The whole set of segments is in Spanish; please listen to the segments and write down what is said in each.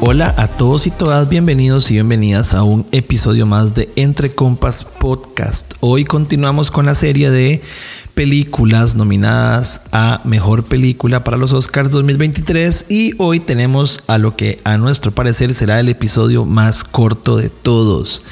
Hola a todos y todas, bienvenidos y bienvenidas a un episodio más de Entre Compas Podcast. Hoy continuamos con la serie de películas nominadas a Mejor Película para los Oscars 2023 y hoy tenemos a lo que a nuestro parecer será el episodio más corto de todos,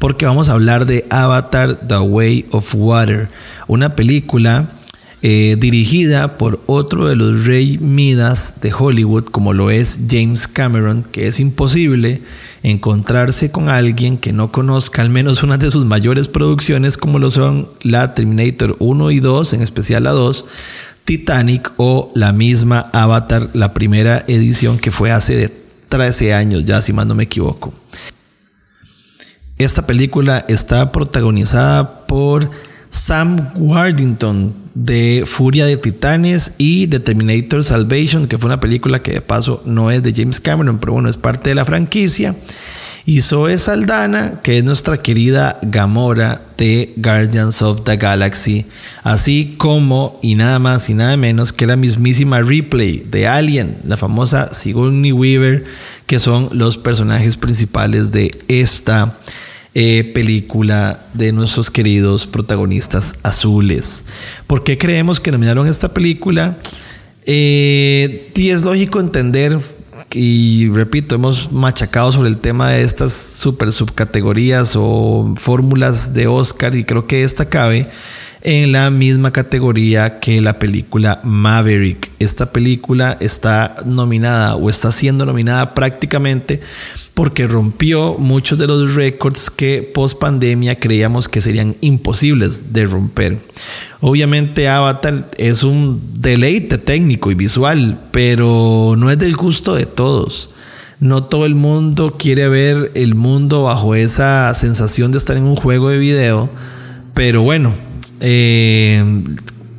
porque vamos a hablar de Avatar The Way of Water, una película eh, dirigida por otro de los rey Midas de Hollywood, como lo es James Cameron, que es imposible encontrarse con alguien que no conozca al menos una de sus mayores producciones, como lo son la Terminator 1 y 2, en especial la 2, Titanic o la misma Avatar, la primera edición que fue hace de 13 años, ya si más no me equivoco. Esta película está protagonizada por Sam Worthington de Furia de Titanes y de Terminator Salvation, que fue una película que de paso no es de James Cameron, pero bueno, es parte de la franquicia. Y Zoe Saldana, que es nuestra querida Gamora de Guardians of the Galaxy, así como y nada más y nada menos que la mismísima Ripley de Alien, la famosa Sigourney Weaver, que son los personajes principales de esta eh, película de nuestros queridos protagonistas azules. ¿Por qué creemos que nominaron esta película? Eh, y es lógico entender, y repito, hemos machacado sobre el tema de estas super subcategorías o fórmulas de Oscar, y creo que esta cabe en la misma categoría que la película Maverick. Esta película está nominada o está siendo nominada prácticamente porque rompió muchos de los récords que post pandemia creíamos que serían imposibles de romper. Obviamente Avatar es un deleite técnico y visual, pero no es del gusto de todos. No todo el mundo quiere ver el mundo bajo esa sensación de estar en un juego de video, pero bueno, eh,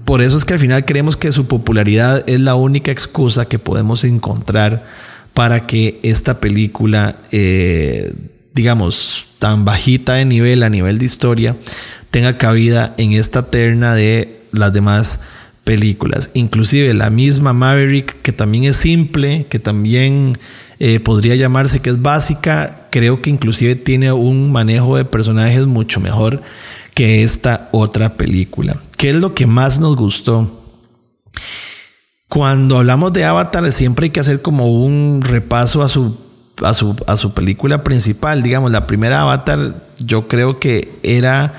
por eso es que al final creemos que su popularidad es la única excusa que podemos encontrar para que esta película, eh, digamos, tan bajita de nivel a nivel de historia, tenga cabida en esta terna de las demás películas. Inclusive la misma Maverick, que también es simple, que también eh, podría llamarse que es básica, creo que inclusive tiene un manejo de personajes mucho mejor que esta otra película. ¿Qué es lo que más nos gustó? Cuando hablamos de Avatar siempre hay que hacer como un repaso a su, a su, a su película principal. Digamos, la primera Avatar yo creo que era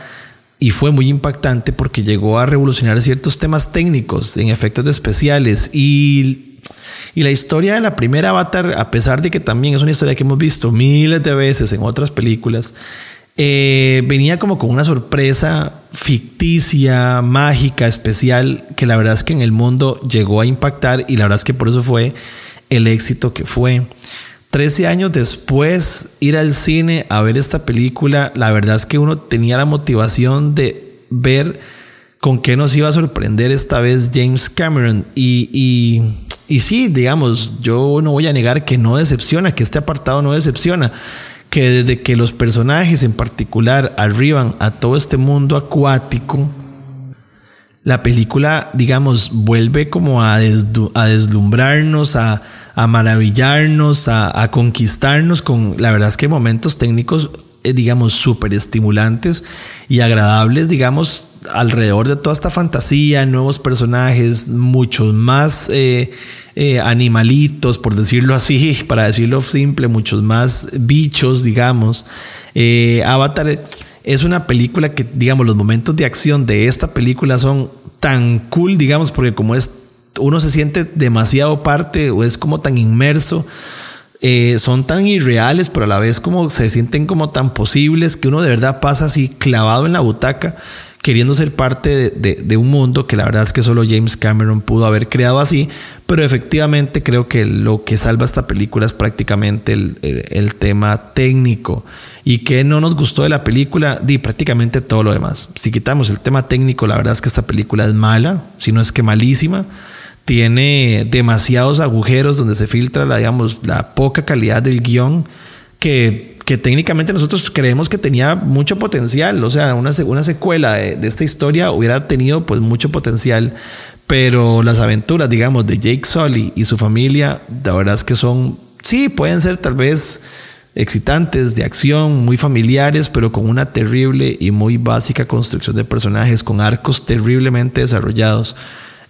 y fue muy impactante porque llegó a revolucionar ciertos temas técnicos en efectos especiales y, y la historia de la primera Avatar, a pesar de que también es una historia que hemos visto miles de veces en otras películas, eh, venía como con una sorpresa ficticia, mágica, especial, que la verdad es que en el mundo llegó a impactar y la verdad es que por eso fue el éxito que fue. Trece años después, ir al cine a ver esta película, la verdad es que uno tenía la motivación de ver con qué nos iba a sorprender esta vez James Cameron. Y, y, y sí, digamos, yo no voy a negar que no decepciona, que este apartado no decepciona que desde que los personajes en particular arriban a todo este mundo acuático, la película, digamos, vuelve como a, deslumbrarnos, a, maravillarnos, a, conquistarnos con, la verdad es que momentos técnicos, eh, digamos, súper estimulantes y agradables, digamos, alrededor de toda esta fantasía, nuevos personajes, muchos más eh, eh, animalitos, por decirlo así, para decirlo simple, muchos más bichos, digamos. Eh, Avatar es una película que, digamos, los momentos de acción de esta película son tan cool, digamos, porque como es, uno se siente demasiado parte o es como tan inmerso. son tan irreales, pero a la vez como se sienten como tan posibles que uno de verdad pasa así clavado en la butaca queriendo ser parte de, un mundo que la verdad es que solo James Cameron pudo haber creado así, pero efectivamente creo que lo que salva esta película es prácticamente el, tema técnico. Y que no nos gustó de la película, di prácticamente todo lo demás. Si quitamos el tema técnico, la verdad es que esta película es mala, si no es que malísima. Tiene demasiados agujeros donde se filtra la, digamos, la poca calidad del guion que que técnicamente nosotros creemos que tenía mucho potencial. O sea, una, una secuela de, esta historia hubiera tenido pues mucho potencial. Pero las aventuras, digamos, de Jake Sully y su familia, la verdad es que son, sí, pueden ser tal vez excitantes, de acción, muy familiares, pero con una terrible y muy básica construcción de personajes, con arcos terriblemente desarrollados.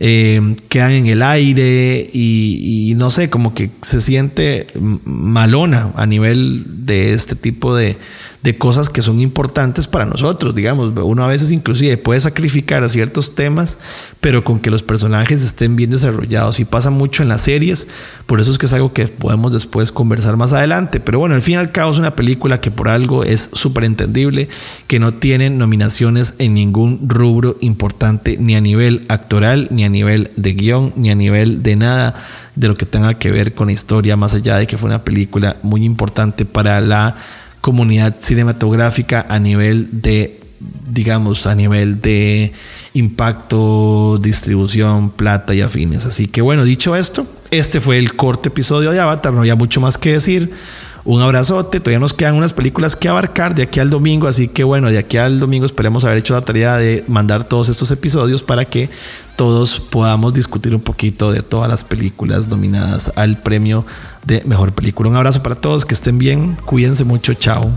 Eh, quedan en el aire y, y, no sé, como que se siente malona a nivel de este tipo de, de cosas que son importantes para nosotros, digamos. Uno a veces inclusive puede sacrificar a ciertos temas, pero con que los personajes estén bien desarrollados y pasa mucho en las series, por eso es que es algo que podemos después conversar más adelante. Pero bueno, al fin y al cabo es una película que por algo es súper entendible, que no tiene nominaciones en ningún rubro importante, ni a nivel actoral, ni a nivel de guion, ni a nivel de nada de lo que tenga que ver con la historia, más allá de que fue una película muy importante para la comunidad cinematográfica a nivel de, digamos, a nivel de impacto, distribución, plata y afines. Así que bueno, dicho esto, este fue el corto episodio de Avatar, no había mucho más que decir. Un abrazote, todavía nos quedan unas películas que abarcar de aquí al domingo, así que bueno, de aquí al domingo esperemos haber hecho la tarea de mandar todos estos episodios para que todos podamos discutir un poquito de todas las películas nominadas al premio de mejor película. Un abrazo para todos, que estén bien, cuídense mucho, chao.